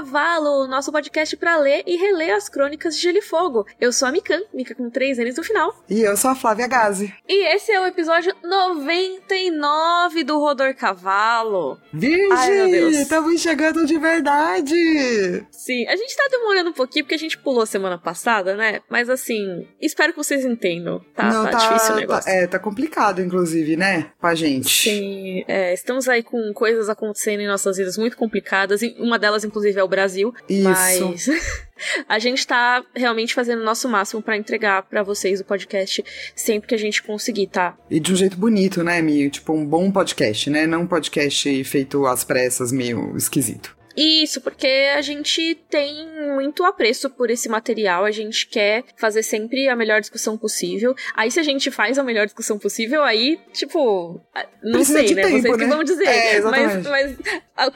Cavalo, nosso podcast para ler e reler as crônicas de Gelo e Fogo. Eu sou a Mikan, Mika com três N's no final. E eu sou a Flávia Gazi. E esse é o episódio 99 do Rodor Cavalo. Virgem, estamos chegando de verdade! Sim, a gente tá demorando um pouquinho porque a gente pulou semana passada, né? Mas assim, espero que vocês entendam. Tá, Não, tá, tá difícil o tá, negócio. Tá, é, tá complicado, inclusive, né? Pra gente. Sim, é, estamos aí com coisas acontecendo em nossas vidas muito complicadas. Uma delas, inclusive, é o Brasil. Isso. Mas a gente tá realmente fazendo o nosso máximo para entregar para vocês o podcast sempre que a gente conseguir, tá? E de um jeito bonito, né, Mi? Tipo, um bom podcast, né? Não um podcast feito às pressas, meio esquisito. Isso, porque a gente tem muito apreço por esse material, a gente quer fazer sempre a melhor discussão possível. Aí, se a gente faz a melhor discussão possível, aí, tipo, não Precisa sei, né? Tempo, Vocês né? que vão dizer. É, mas, mas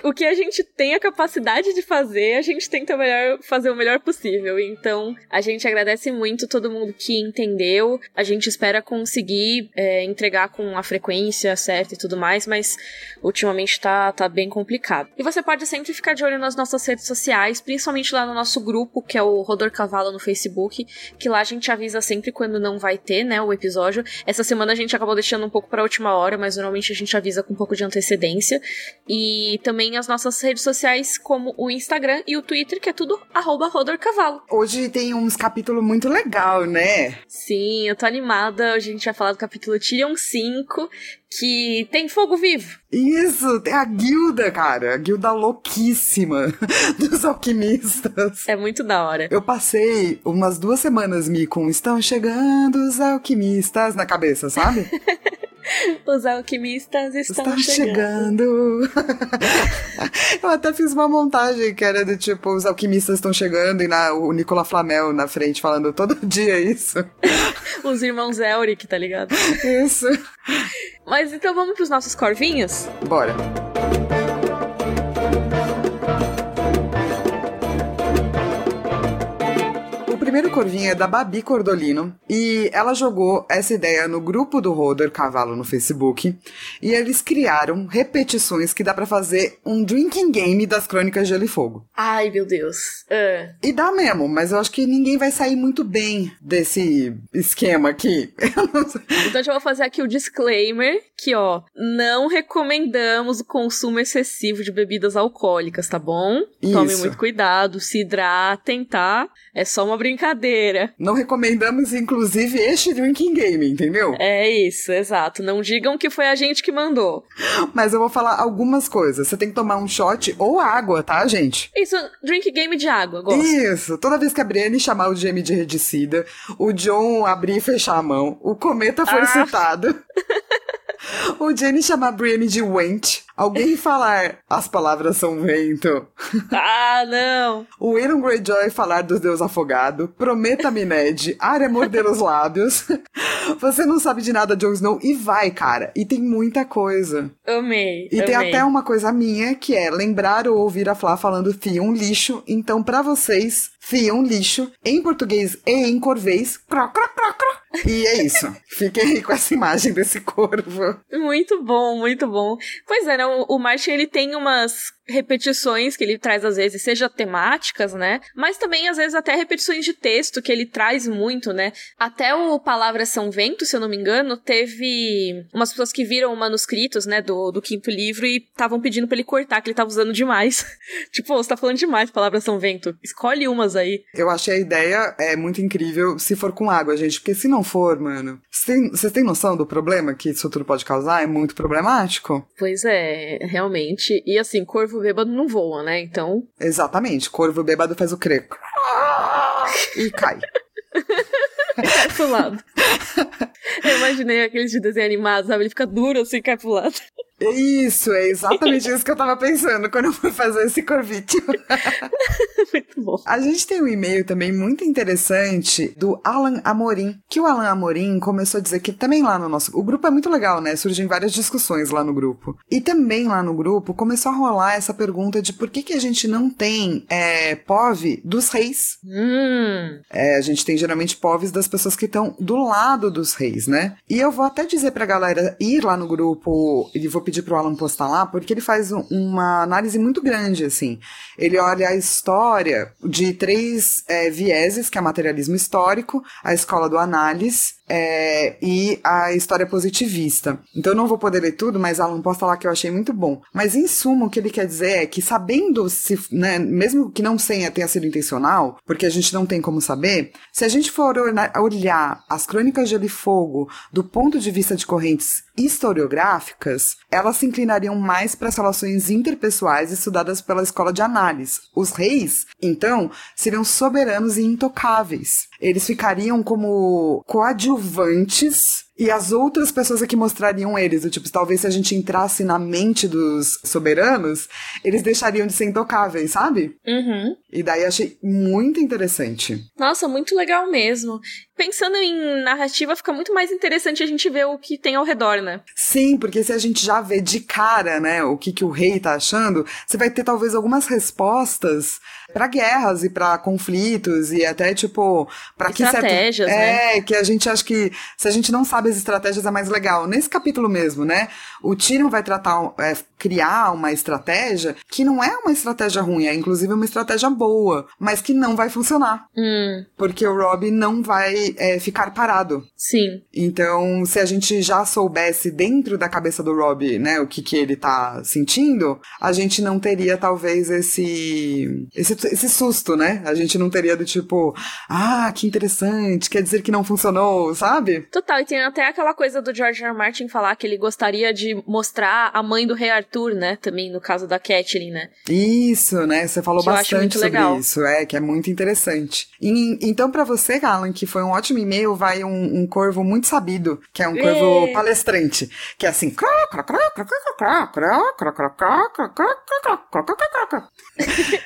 o que a gente tem a capacidade de fazer, a gente tenta melhor, fazer o melhor possível. Então, a gente agradece muito todo mundo que entendeu. A gente espera conseguir é, entregar com a frequência certa e tudo mais, mas ultimamente tá, tá bem complicado. E você pode sempre ficar de olho nas nossas redes sociais, principalmente lá no nosso grupo, que é o Rodor Cavalo no Facebook, que lá a gente avisa sempre quando não vai ter, né, o episódio. Essa semana a gente acabou deixando um pouco pra última hora, mas normalmente a gente avisa com um pouco de antecedência. E também as nossas redes sociais, como o Instagram e o Twitter, que é tudo arroba Rodor Cavalo. Hoje tem uns capítulos muito legal, né? Sim, eu tô animada. Hoje a gente vai falar do capítulo Tyrion 5, que tem fogo vivo. Isso, tem a guilda, cara. A guilda louquíssima dos alquimistas. É muito da hora. Eu passei umas duas semanas me com Estão chegando os alquimistas na cabeça, sabe? Os alquimistas estão, estão chegando. chegando. Eu até fiz uma montagem que era do tipo, os alquimistas estão chegando e na, o Nicola Flamel na frente falando todo dia isso. os irmãos Elric, tá ligado? Isso. Mas então vamos pros nossos corvinhos? Bora. Primeiro corvinho é da Babi Cordolino e ela jogou essa ideia no grupo do Roder Cavalo no Facebook e eles criaram repetições que dá para fazer um drinking game das Crônicas de Gelo e Fogo. Ai, meu Deus. Uh. E dá mesmo, mas eu acho que ninguém vai sair muito bem desse esquema aqui. então eu vou fazer aqui o disclaimer que, ó, não recomendamos o consumo excessivo de bebidas alcoólicas, tá bom? Isso. Tomem muito cuidado, se hidratem, tá? É só uma brincadeira brincadeira. Não recomendamos, inclusive, este drinking game, entendeu? É isso, exato. Não digam que foi a gente que mandou. Mas eu vou falar algumas coisas. Você tem que tomar um shot ou água, tá, gente? Isso, drink game de água, gosto. Isso. Toda vez que a Brienne chamar o Jamie de redicida, o John abrir e fechar a mão, o cometa for ah. citado. o Jenny chamar a Brienne de Wench, alguém falar as palavras são vento. Ah, não! O Aaron Greyjoy falar dos deus afogado, prometa-me Ned, Arya morder os lábios. Você não sabe de nada, Jon Snow, e vai, cara. E tem muita coisa. Amei. E amei. tem até uma coisa minha, que é lembrar ou ouvir a Flá falando fia um lixo. Então, para vocês, fia um lixo, em português e em corvês, cro, cro, cro, cro. E é isso. Fiquem aí com essa imagem desse corvo. Muito bom, muito bom. Pois é, né? O, o Martin, ele tem umas repetições que ele traz às vezes, seja temáticas, né? Mas também às vezes até repetições de texto que ele traz muito, né? Até o Palavras São Vento, se eu não me engano, teve umas pessoas que viram manuscritos, né, do, do quinto livro e estavam pedindo para ele cortar, que ele tava usando demais. tipo, você tá falando demais Palavras São Vento. Escolhe umas aí. Eu achei a ideia é muito incrível se for com água, gente, porque se não for, mano, vocês têm noção do problema que isso tudo pode causar? É muito problemático. Pois é, realmente. E assim, corvo corvo bêbado não voa, né? Então. Exatamente. Corvo bêbado faz o creco. e cai. cai pro lado. Eu imaginei aqueles de desenho animado, sabe? Ele fica duro assim e cai pro lado. Isso, é exatamente isso que eu tava pensando quando eu fui fazer esse corvite. muito bom. A gente tem um e-mail também muito interessante do Alan Amorim, que o Alan Amorim começou a dizer que também lá no nosso... O grupo é muito legal, né? Surgem várias discussões lá no grupo. E também lá no grupo começou a rolar essa pergunta de por que, que a gente não tem é, POV dos reis. Hum. É, a gente tem geralmente POVs das pessoas que estão do lado dos reis, né? E eu vou até dizer pra galera ir lá no grupo, e vou pedir pedi pro Alan postar lá, porque ele faz um, uma análise muito grande, assim. Ele olha a história de três é, vieses, que é materialismo histórico, a escola do análise, é, e a história positivista. Então eu não vou poder ler tudo, mas Alan posta lá que eu achei muito bom. Mas em suma, o que ele quer dizer é que sabendo se, né, mesmo que não tenha sido intencional, porque a gente não tem como saber, se a gente for olhar as crônicas de Gelo e Fogo do ponto de vista de correntes historiográficas, elas se inclinariam mais para as relações interpessoais estudadas pela escola de análise. Os reis, então, seriam soberanos e intocáveis. Eles ficariam como coadjuvantes e as outras pessoas aqui mostrariam eles. Tipo, talvez se a gente entrasse na mente dos soberanos, eles deixariam de ser intocáveis, sabe? Uhum. E daí achei muito interessante. Nossa, muito legal mesmo. Pensando em narrativa, fica muito mais interessante a gente ver o que tem ao redor, né? Sim, porque se a gente já vê de cara, né, o que, que o rei tá achando, você vai ter talvez algumas respostas para guerras e para conflitos e até tipo para que estratégias, certo... né? É, que a gente acha que se a gente não sabe as estratégias é mais legal. Nesse capítulo mesmo, né? O Tyrion vai tratar é, criar uma estratégia que não é uma estratégia ruim, é inclusive uma estratégia boa, mas que não vai funcionar. Hum. Porque o Rob não vai é, ficar parado. Sim. Então, se a gente já soubesse dentro da cabeça do Rob, né, o que que ele tá sentindo, a gente não teria talvez esse esse esse susto, né? A gente não teria do tipo, ah, que interessante, quer dizer que não funcionou, sabe? Total, e tem até aquela coisa do George R. R. Martin falar que ele gostaria de mostrar a mãe do rei Arthur, né? Também no caso da Catelyn, né? Isso, né? Você falou Que bastante sobre legal. isso, é, que é muito interessante. E, então, pra você, Alan, que foi um ótimo e-mail, vai um, um corvo muito sabido, que é um corvo Ê. palestrante, que é assim.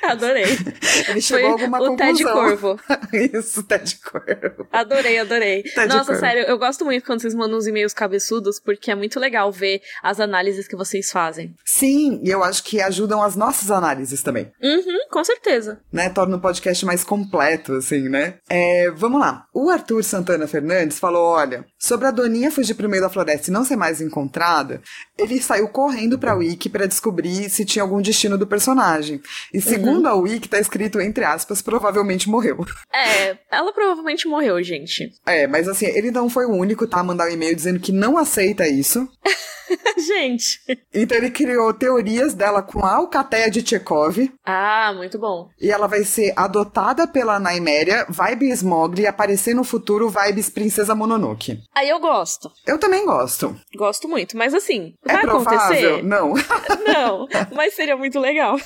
Adorei. Ele chegou a alguma o Ted conclusão. Corvo. Isso, Ted Corvo. Adorei, adorei. Ted Nossa, Corvo. sério, eu gosto muito quando vocês mandam uns e-mails cabeçudos, porque é muito legal ver as análises que vocês fazem. Sim, e eu acho que ajudam as nossas análises também. Uhum, com certeza. né, torna o podcast mais completo, assim, né? É, vamos lá. O Arthur Santana Fernandes falou: olha, sobre a Doninha fugir pro meio da floresta e não ser mais encontrada, ele saiu correndo pra Wiki pra descobrir se tinha algum destino do personagem. E segundo a Wiki, tá escrito, entre aspas, provavelmente morreu. É, ela provavelmente morreu, gente. É, mas assim, ele não foi o único, tá? A mandar um e-mail dizendo que não aceita isso. gente. Então ele criou teorias dela com a Alcateia de Chekhov. Ah, muito bom. E ela vai ser adotada pela Naiméria, vibe Smogli, e aparecer no futuro vibes Princesa Mononoke. Aí eu gosto. Eu também gosto. Gosto muito. Mas assim, É vai provável? acontecer? Não. Não, mas seria muito legal.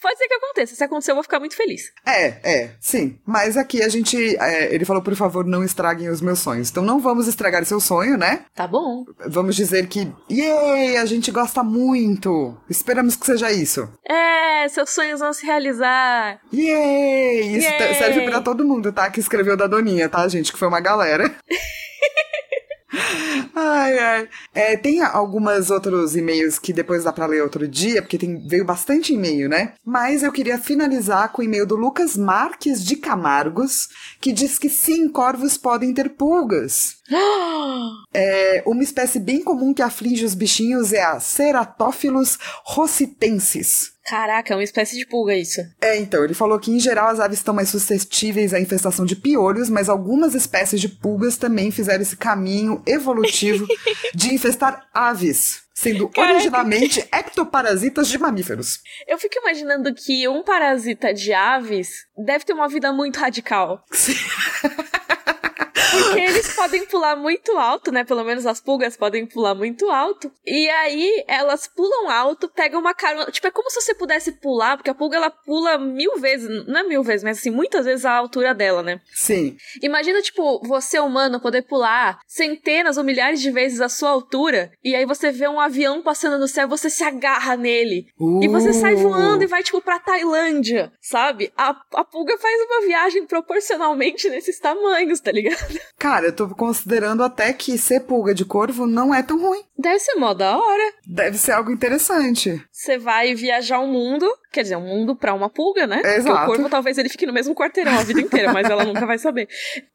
Pode ser que aconteça. Se acontecer, eu vou ficar muito feliz. é, é, sim. Mas aqui a gente. é, ele falou, por favor, não estraguem os meus sonhos. Então não vamos estragar seu sonho, né? Tá bom. Vamos dizer que. Yay! A gente gosta muito. Esperamos que seja isso. É, seus sonhos vão se realizar. Yay! Isso Yay! serve pra todo mundo, tá? Que escreveu da Doninha, tá, gente? Que foi uma galera. Ai, ai. É, tem algumas outros e-mails que depois dá pra ler outro dia, porque tem, veio bastante e-mail, né? Mas eu queria finalizar com o e-mail do Lucas Marques de Camargos, que diz que sim, corvos podem ter pulgas. É, uma espécie bem comum que aflige os bichinhos é a Ceratophilus rossitensis. Caraca, é uma espécie de pulga isso. É, então, ele falou que em geral as aves estão mais suscetíveis à infestação de piolhos, mas algumas espécies de pulgas também fizeram esse caminho evolutivo de infestar aves, sendo Caraca. originalmente ectoparasitas de mamíferos. Eu fico imaginando que um parasita de aves deve ter uma vida muito radical. Porque eles podem pular muito alto, né? Pelo menos as pulgas podem pular muito alto. E aí elas pulam alto, pegam uma carona. Tipo, é como se você pudesse pular, porque a pulga ela pula mil vezes, não é mil vezes, mas assim, muitas vezes a altura dela, né? Sim, Imagina, tipo, você humano poder pular centenas ou milhares de vezes a sua altura, e aí você vê um avião passando no céu, você se agarra nele. E você sai Uh. voando e vai, tipo, pra Tailândia, sabe? A, a pulga faz uma viagem proporcionalmente nesses tamanhos, tá ligado? Cara, eu tô considerando até que ser pulga de corvo não é tão ruim. Deve ser mó da hora. Deve ser algo interessante. Você vai viajar o mundo, Quer dizer, um mundo pra uma pulga, né? É, Porque o exato. corvo talvez ele fique no mesmo quarteirão a vida inteira, mas ela nunca vai saber.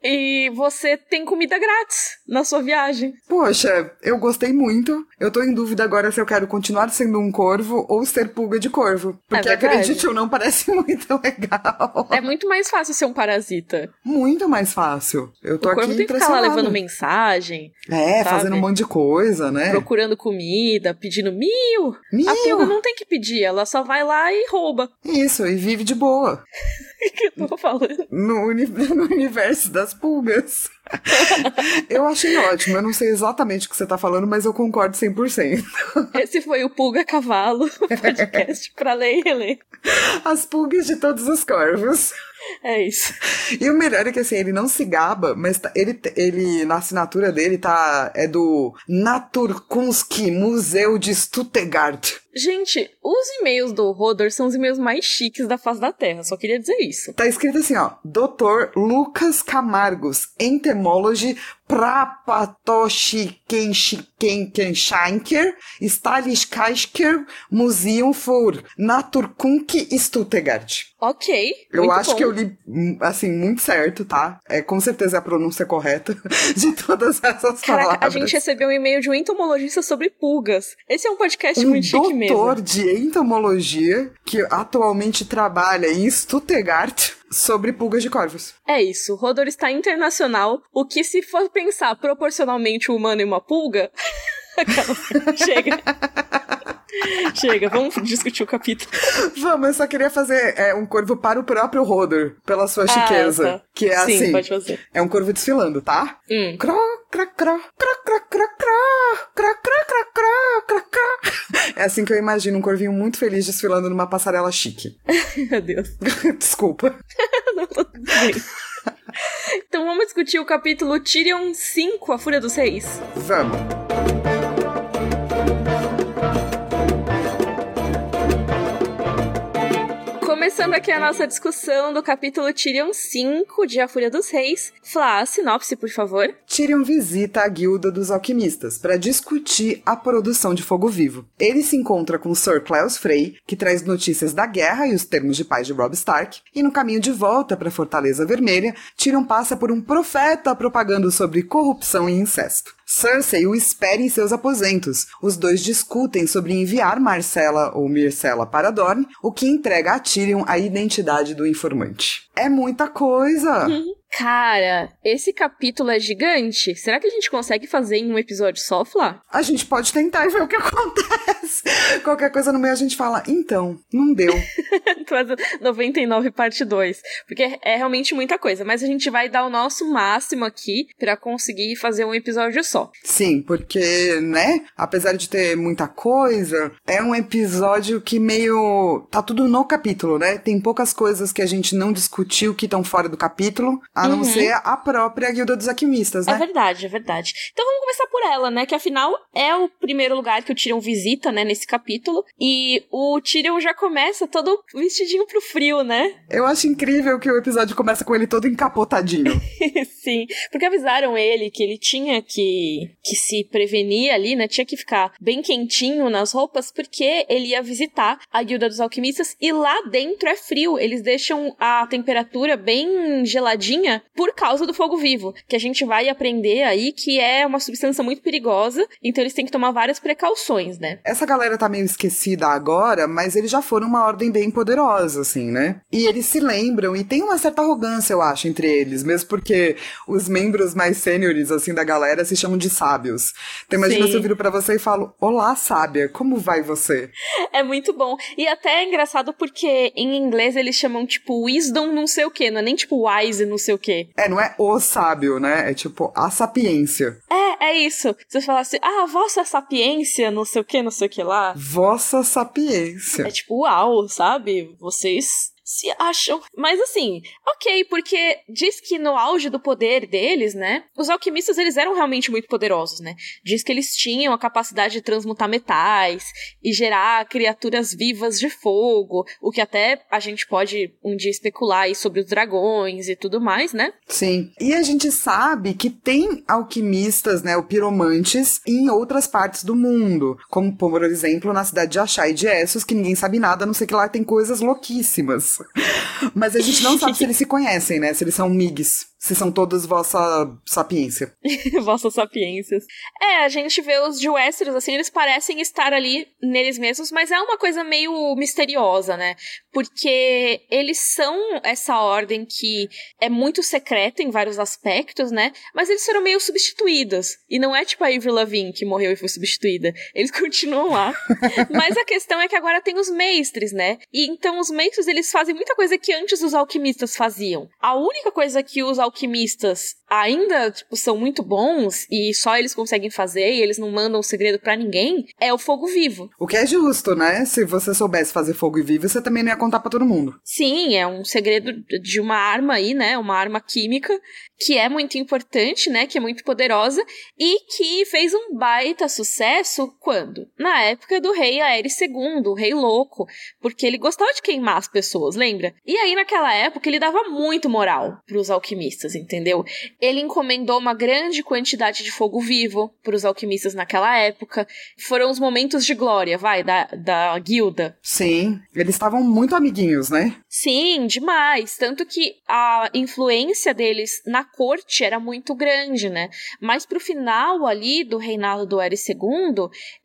E você tem comida grátis na sua viagem. Poxa, eu gostei muito. Eu tô em dúvida agora se eu quero continuar sendo um corvo ou ser pulga de corvo. Porque É acredite ou não, parece muito legal. É muito mais fácil ser um parasita. Muito mais fácil. Eu tô o aqui corvo tem que ficar lá levando mensagem, É, sabe? fazendo um monte de coisa, né? procurando comida, pedindo mil. Mil. A pulga não tem que pedir, ela só vai lá e rouba. Isso, e vive de boa. O que eu tô falando? No, uni- no universo das pulgas. eu achei ótimo. Eu não sei exatamente o que você tá falando, mas eu concordo 100%. Esse foi o Pulga Cavalo, podcast pra ler e reler. As pulgas de todos os corvos. É isso. E o melhor é que assim, ele não se gaba, mas tá- ele, ele na assinatura dele tá é do Naturkunski Museu de Stuttgart. Gente, os e-mails do Rodor são os e-mails mais chiques da face da Terra, só queria dizer isso. Tá escrito assim, ó, Dr. Lucas Camargos, entomology Prapatoschikenschenker, Staliskaisker Museum für Naturkunde Stuttgart. Ok. Eu acho bom. que eu li, hum, assim, muito certo, tá? É com certeza é a pronúncia correta de todas essas Caraca, palavras. a gente recebeu um e-mail de um entomologista sobre pulgas. Esse é um podcast um muito chique mesmo. doutor de entomologia que atualmente trabalha em Stuttgart sobre pulgas de corvos. É isso, o Rodor está internacional, o que se for pensar proporcionalmente um humano e uma pulga... Chega. Chega, vamos discutir o capítulo. Vamos, eu só queria fazer é, um corvo para o próprio Rodor, pela sua chiqueza. Ah, tá. Que é Sim, assim. pode fazer. É um corvo desfilando, tá? Hum. Cró, crá, crá, crá, crá, crá, crá, crá, crá, crá, crá. É assim que eu imagino um corvinho muito feliz desfilando numa passarela chique. Meu Deus. Desculpa. Não, tudo bem. Então vamos discutir o capítulo Tyrion 5, A Fúria dos Reis. Vamos. Começando aqui a nossa discussão do capítulo Tyrion 5 de A Fúria dos Reis. Flá, sinopse, por favor. Tyrion visita a guilda dos alquimistas para discutir a produção de fogo vivo. Ele se encontra com Sir Cleos Frey, que traz notícias da guerra e os termos de paz de Robb Stark, e no caminho de volta para a Fortaleza Vermelha, Tyrion passa por um profeta propagando sobre corrupção e incesto. Cersei o espera em seus aposentos. Os dois discutem sobre enviar Marcela ou Myrcella para Dorne, o que entrega a Tyrion a identidade do informante. É muita coisa! Cara, esse capítulo é gigante. Será que a gente consegue fazer em um episódio só, Flá? A gente pode tentar e ver o que acontece. Qualquer coisa no meio a gente fala, então, não deu. Faz 99 parte 2. Porque é realmente muita coisa. Mas a gente vai dar o nosso máximo aqui pra conseguir fazer um episódio só. Sim, porque, né, apesar de ter muita coisa, é um episódio que meio. tá tudo no capítulo, né? Tem poucas coisas que a gente não discutiu que estão fora do capítulo, a não Uhum. ser a própria Guilda dos Alquimistas, É né? verdade, é verdade. Então vamos começar por ela, né? Que afinal é o primeiro lugar que o Tyrion visita, né? Nesse capítulo. E o Tyrion já começa todo vestidinho pro frio, né? Eu acho incrível que o episódio começa com ele todo encapotadinho. Sim, porque avisaram ele que ele tinha que, que se prevenir ali, né? Tinha que ficar bem quentinho nas roupas, porque ele ia visitar a Guilda dos Alquimistas e lá dentro é frio. Eles deixam a temperatura bem geladinha por causa do fogo vivo, que a gente vai aprender aí que é uma substância muito perigosa, então eles têm que tomar várias precauções, né? Essa galera tá meio esquecida agora, mas eles já foram uma ordem bem poderosa, assim, né? E eles se lembram, e tem uma certa arrogância, eu acho, entre eles, mesmo porque os membros mais sêniores, assim, da galera se chamam de sábios. Então imagina Sim. se eu viro pra você e falo, olá, sábia, como vai você? É muito bom. E até é engraçado porque em inglês eles chamam tipo wisdom não sei o que, não é nem tipo wise não sei o que. É, não é o sábio, né? É tipo a sapiência. É, é isso. Se você falasse, ah, vossa sapiência, não sei o que, não sei o que lá. Vossa sapiência. É tipo, uau, sabe? Vocês se acham. Mas assim, ok, porque diz que no auge do poder deles, né? Os alquimistas eles eram realmente muito poderosos, né? Diz que eles tinham a capacidade de transmutar metais e gerar criaturas vivas de fogo, o que até a gente pode um dia especular aí sobre os dragões e tudo mais, né? Sim. E a gente sabe que tem alquimistas, né, o piromantes, em outras partes do mundo, como por exemplo na cidade de Achá e de Essos, que ninguém sabe nada, a não sei que lá tem coisas louquíssimas. Mas a gente não sabe se eles se conhecem, né? Se eles são migs. Se são todos vossa sapiência. Vossas sapiências. É, a gente vê os de Westeros, assim, eles parecem estar ali neles mesmos, mas é uma coisa meio misteriosa, né? Porque eles são essa ordem que é muito secreta em vários aspectos, né? Mas eles foram meio substituídos. E não é tipo a Avril Lavigne que morreu e foi substituída. Eles continuam lá. mas a questão é que agora tem os mestres, né? E então os mestres, eles fazem muita coisa que antes os alquimistas faziam. A única coisa que os alquimistas alquimistas ainda, tipo, são muito bons e só eles conseguem fazer e eles não mandam o segredo para ninguém, é o fogo vivo. O que é justo, né? Se você soubesse fazer fogo vivo, você também não ia contar para todo mundo. Sim, é um segredo de uma arma aí, né? Uma arma química que é muito importante, né? Que é muito poderosa e que fez um baita sucesso quando? Na época do rei Aéres II, o rei louco, porque ele gostava de queimar as pessoas, lembra? E aí naquela época ele dava muito moral pros alquimistas, entendeu? Ele encomendou uma grande quantidade de fogo vivo para os alquimistas naquela época. Foram os momentos de glória, vai, da, da guilda. Sim, eles estavam muito amiguinhos, né? Sim, demais. Tanto que a influência deles na corte era muito grande, né? Mas pro final ali do reinado do Eris II,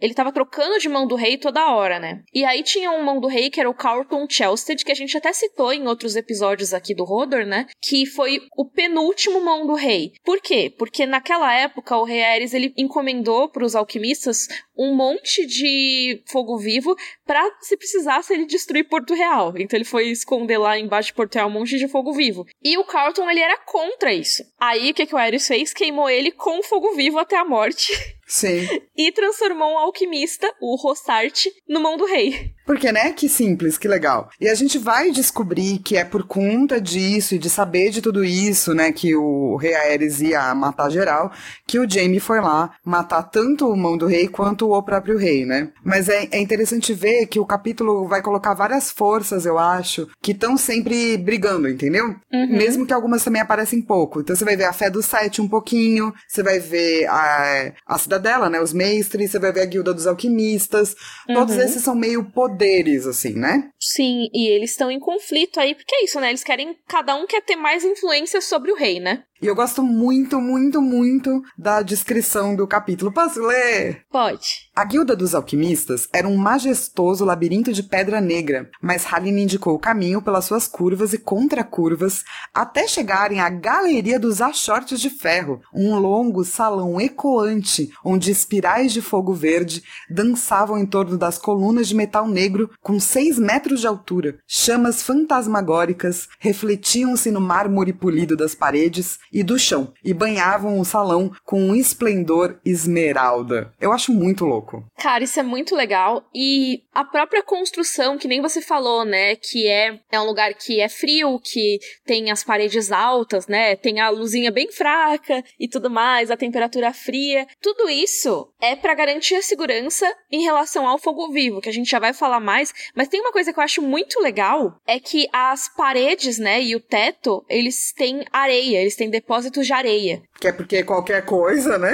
ele tava trocando de mão do rei toda hora, né? E aí tinha um mão do rei que era o Carlton Chelsted, que a gente até citou em outros episódios aqui do Rodor, né? Que foi o penúltimo mão do rei. Por quê? Porque naquela época o rei Ares ele encomendou para os alquimistas um monte de fogo vivo para se precisasse ele destruir Porto Real. Então ele foi esconder lá embaixo de Porto Real um monte de fogo vivo. E o Carlton ele era contra isso. Aí o que, que o Ares fez? Queimou ele com fogo vivo até a morte. Sim. e transformou um alquimista, o Rossart, no mão do rei. Porque, né? Que simples, que legal. E a gente vai descobrir que é por conta disso e de saber de tudo isso, né? Que o rei Aerys ia matar geral, que o Jaime foi lá matar tanto o mão do rei quanto o próprio rei, né? Mas é, é interessante ver que o capítulo vai colocar várias forças, eu acho, que estão sempre brigando, entendeu? Uhum. Mesmo que algumas também aparecem pouco. Então você vai ver a fé do Sete um pouquinho, você vai ver a, a cidadela, né? Os mestres, você vai ver a guilda dos alquimistas. Uhum. Todos esses são meio poder poderes, assim, né? Sim, e eles estão em conflito aí, porque é isso, né? Eles querem. Cada um quer ter mais influência sobre o rei, né? E eu gosto muito, muito, muito da descrição do capítulo. Posso ler? Pode. A Guilda dos Alquimistas era um majestoso labirinto de pedra negra, mas Halim indicou o caminho pelas suas curvas e contracurvas até chegarem à Galeria dos Achortes de Ferro, um longo salão ecoante onde espirais de fogo verde dançavam em torno das colunas de metal negro com seis metros de altura. Chamas fantasmagóricas refletiam-se no mármore polido das paredes e do chão, e banhavam o salão com um esplendor esmeralda. Eu acho muito louco. Cara, isso é muito legal. E a própria construção, que nem você falou, né? Que é, é um lugar que é frio, que tem as paredes altas, né? Tem a luzinha bem fraca e tudo mais, a temperatura fria. Tudo isso é para garantir a segurança em relação ao fogo vivo, que a gente já vai falar mais. Mas tem uma coisa que eu acho muito legal: é que as paredes, né? E o teto, eles têm areia, eles têm depósitos de areia. Que é porque qualquer coisa, né?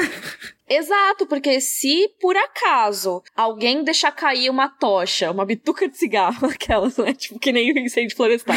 Exato, porque se por acaso alguém deixar cair uma tocha, uma bituca de cigarro, aquelas, né? Tipo, que nem o incêndio florestal.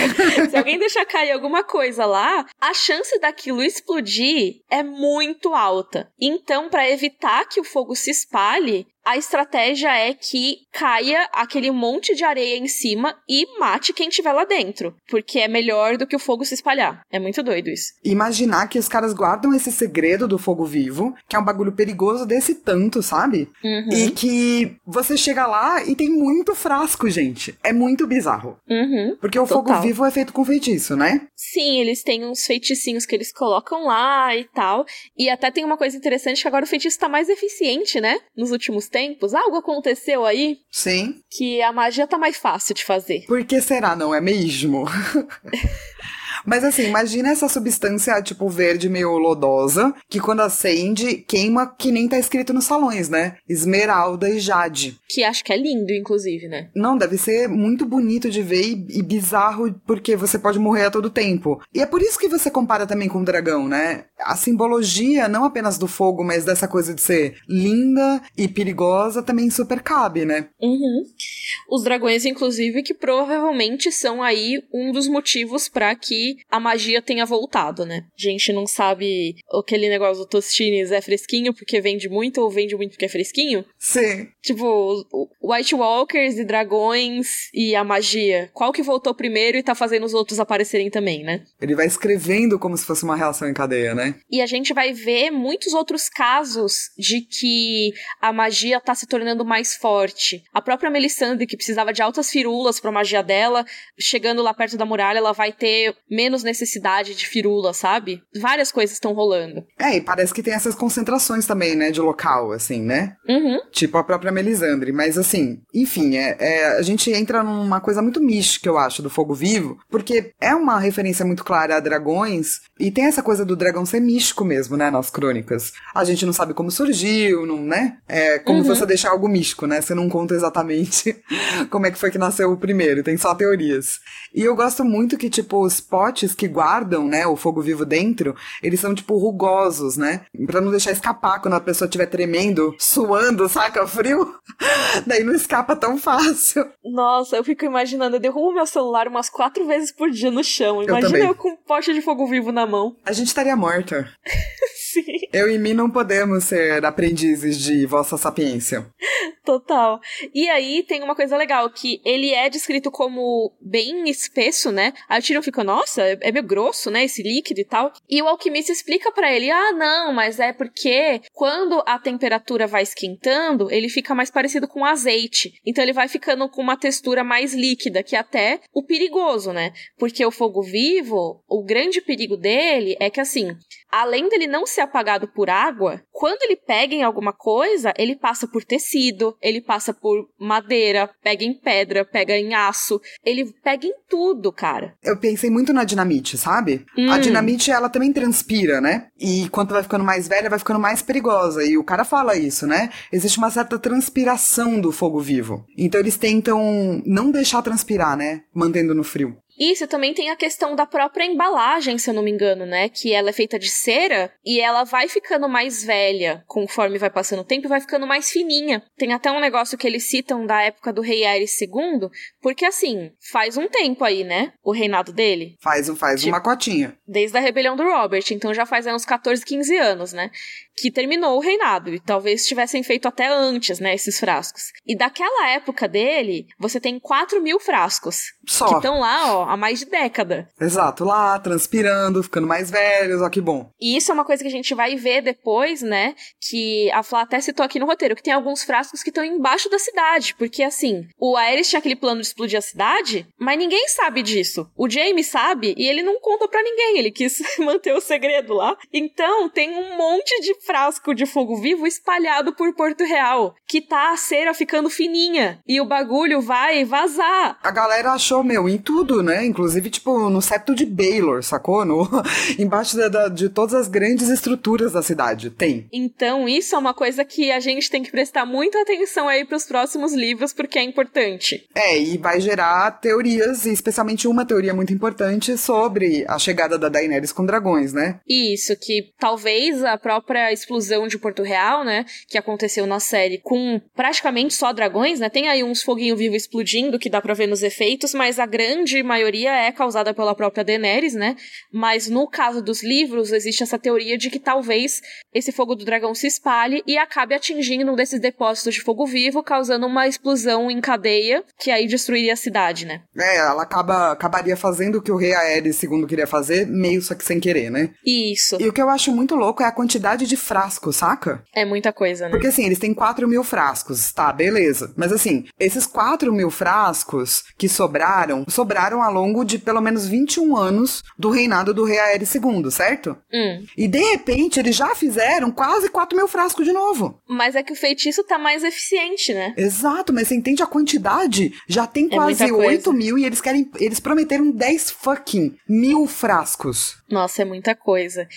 se alguém deixar cair alguma coisa lá, a chance daquilo explodir é muito alta. Então, para evitar que o fogo se espalhe, a estratégia é que caia aquele monte de areia em cima e mate quem estiver lá dentro. Porque é melhor do que o fogo se espalhar. É muito doido isso. Imaginar que os caras guardam esse segredo do fogo vivo, que é um bagulho perigoso desse tanto, sabe? Uhum. E que você chega lá e tem muito frasco, gente. É muito bizarro. Uhum. Porque o Total. fogo vivo é feito com feitiço, né? Sim, eles têm uns feiticinhos que eles colocam lá e tal. E até tem uma coisa interessante que agora o feitiço tá mais eficiente, né? Nos últimos tempos tempos, algo aconteceu aí Sim. que a magia tá mais fácil de fazer. Por que será, não é mesmo? Mas assim, imagina essa substância, tipo, verde meio lodosa, que quando acende, queima que nem tá escrito nos salões, né? Esmeralda e jade. Que acho que é lindo, inclusive, né? Não, deve ser muito bonito de ver e, e bizarro, porque você pode morrer a todo tempo. E é por isso que você compara também com o dragão, né? A simbologia, não apenas do fogo, mas dessa coisa de ser linda e perigosa, também super cabe, né? Uhum. Os dragões, inclusive, que provavelmente são aí um dos motivos para que a magia tenha voltado, né? A gente não sabe aquele negócio do Tostines é fresquinho porque vende muito ou vende muito porque é fresquinho. Sim. Tipo, White Walkers e dragões e a magia. Qual que voltou primeiro e tá fazendo os outros aparecerem também, né? Ele vai escrevendo como se fosse uma reação em cadeia, né? E a gente vai ver muitos outros casos de que a magia tá se tornando mais forte. A própria Melisandre, que precisava de altas firulas pra magia dela, chegando lá perto da muralha, ela vai ter menos necessidade de firula, sabe? Várias coisas estão rolando. É, e parece que tem essas concentrações também, né, de local, assim, né? Uhum. Tipo a própria Melisandre. Mas assim, enfim, é, é, a gente entra numa coisa muito mística, eu acho, do fogo vivo, porque é uma referência muito clara a dragões, e tem essa coisa do dragão ser místico mesmo, né, nas crônicas. A gente não sabe como surgiu, não, né? É como Uhum. você deixar algo místico, né? Você não conta exatamente como é que foi que nasceu o primeiro, tem só teorias. E eu gosto muito que, tipo, os potes que guardam, né, o fogo vivo dentro, eles são, tipo, rugosos, né? Pra não deixar escapar quando a pessoa estiver tremendo, suando, saca frio. Daí não escapa tão fácil. Nossa, eu fico imaginando, eu derrubo meu celular umas quatro vezes por dia no chão. Imagina também. eu, com um pote de fogo vivo na mão. A gente estaria morta. Eu e mim não podemos ser aprendizes de vossa sapiência. total. E aí tem uma coisa legal, que ele é descrito como bem espesso, né? Aí o Tyrion fica, nossa, é meio grosso, né, esse líquido e tal. E o alquimista explica pra ele, ah, não, mas é porque quando a temperatura vai esquentando, ele fica mais parecido com azeite. Então ele vai ficando com uma textura mais líquida, que é até o perigoso, né? Porque o fogo vivo, o grande perigo dele é que assim, além dele não ser apagado por água, quando ele pega em alguma coisa, ele passa por tecido, ele passa por madeira, pega em pedra, pega em aço, ele pega em tudo, cara. Eu pensei muito na dinamite, sabe? A Hum. dinamite, ela também transpira, né? E quanto vai ficando mais velha, vai ficando mais perigosa. E o cara fala isso, né? Existe uma certa transpiração do fogo vivo. Então eles tentam não deixar transpirar, né? Mantendo no frio. Isso também tem a questão da própria embalagem, se eu não me engano, né? Que ela é feita de cera e ela vai ficando mais velha conforme vai passando o tempo e vai ficando mais fininha. Tem até um negócio que eles citam da época do rei Ares II, porque assim, faz um tempo aí, né? O reinado dele. Faz, faz Tipo- uma cotinha. Desde a rebelião do Robert, então já faz aí uns 14, 15 anos, né? Que terminou o reinado. E talvez tivessem feito até antes, né? Esses frascos. E daquela época dele, você tem 4 mil frascos. Que Só. estão lá, ó, há mais de década. Exato, lá, transpirando, ficando mais velhos, ó que bom. E isso é uma coisa que a gente vai ver depois, né? Que a Flá até citou aqui no roteiro, que tem alguns frascos que estão embaixo da cidade. Porque, assim, o Aerys tinha aquele plano de explodir a cidade, mas ninguém sabe disso. O Jaime sabe e ele não conta pra ninguém. Ele quis manter o segredo lá. Então, tem um monte de frasco de fogo vivo espalhado por Porto Real, que tá a cera ficando fininha. E o bagulho vai vazar. A galera achou, meu, em tudo, né? Inclusive, tipo, no septo de Baylor, sacou? No, embaixo da- da- de todas as grandes estruturas da cidade. Tem. Então, isso é uma coisa que a gente tem que prestar muita atenção aí pros próximos livros, porque é importante. É, e vai gerar teorias, e especialmente uma teoria muito importante sobre a chegada da Daenerys com dragões, né? Isso, que talvez a própria explosão de Porto Real, né, que aconteceu na série com praticamente só dragões, né, tem aí uns foguinho vivo explodindo que dá pra ver nos efeitos, mas a grande maioria é causada pela própria Daenerys, né, mas no caso dos livros existe essa teoria de que talvez esse fogo do dragão se espalhe e acabe atingindo um desses depósitos de fogo vivo, causando uma explosão em cadeia, que aí destruiria a cidade, né. É, ela acaba, acabaria fazendo o que o rei Aerys II queria fazer, meio só que sem querer, né? Isso. E o que eu acho muito louco é a quantidade de frascos, saca? É muita coisa, né? Porque assim, eles têm 4 mil frascos, tá, beleza. Mas assim, esses 4 mil frascos que sobraram, sobraram ao longo de pelo menos 21 anos do reinado do rei Aéreo II, certo? Hum. E de repente eles já fizeram quase 4 mil frascos de novo. Mas é que o feitiço tá mais eficiente, né? Exato, mas você entende a quantidade? Já tem É quase coisa. 8 mil e eles querem. Eles prometeram 10 fucking mil frascos. Nossa, é muita coisa.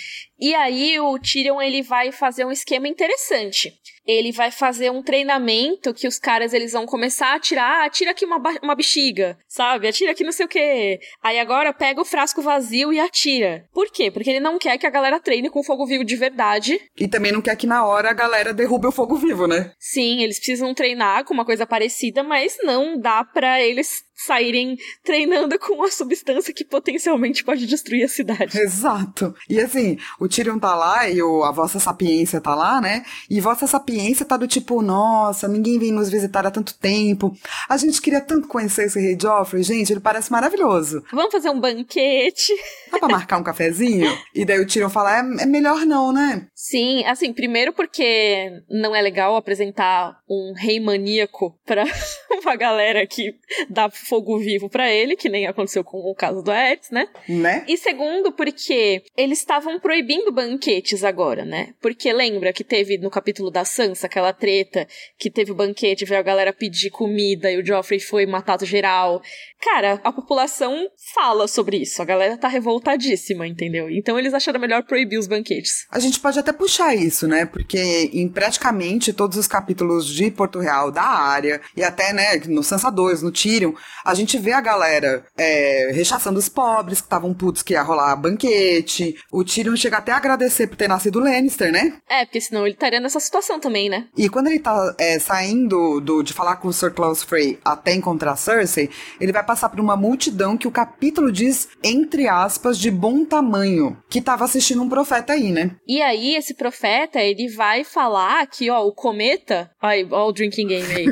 E aí o Tyrion ele vai fazer um esquema interessante. Ele vai fazer um treinamento que os caras eles vão começar a atirar, ah, atira aqui uma, uma bexiga, sabe? Atira aqui não sei o quê. Aí agora pega o frasco vazio e atira. Por quê? Porque ele não quer que a galera treine com fogo vivo de verdade. E também não quer que na hora a galera derrube o fogo vivo, né? Sim, eles precisam treinar com uma coisa parecida, mas não dá pra eles saírem treinando com uma substância que potencialmente pode destruir a cidade. Exato. E assim, o Tyrion tá lá e o, a Vossa Sapiência tá lá, né? E Vossa Sapiência tá do tipo, nossa, ninguém vem nos visitar há tanto tempo. A gente queria tanto conhecer esse rei Joffrey, gente, ele parece maravilhoso. Vamos fazer um banquete. Dá pra marcar um cafezinho? E daí o Tyrion fala, é, é melhor não, né? Sim, assim, primeiro porque não é legal apresentar um rei maníaco pra uma galera que dá fogo vivo pra ele, que nem aconteceu com o caso do Aerys, né? Né? E segundo, porque eles estavam proibindo banquetes agora, né? Porque lembra que teve no capítulo da Sansa aquela treta que teve o banquete, veio a galera pedir comida e o Joffrey foi matado geral. Cara, a população fala sobre isso, a galera tá revoltadíssima, entendeu? Então eles acharam melhor proibir os banquetes. A gente pode até puxar isso, né? Porque em praticamente todos os capítulos de Porto Real, da área, e até, né, no Sansa 2, no Tyrion, a gente vê a galera é, rechaçando os pobres, que estavam putos que ia rolar banquete. O Tyrion chega até a agradecer por ter nascido Lannister, né? É, porque senão ele estaria nessa situação também, né? E quando ele tá é, saindo do, de falar com o Sir Claus Frey até encontrar Cersei, ele vai passar por uma multidão que o capítulo diz, entre aspas, de bom tamanho, que tava assistindo um profeta aí, né? E aí, esse profeta, ele vai falar que, ó, o cometa. Ai, ó, o drinking game aí.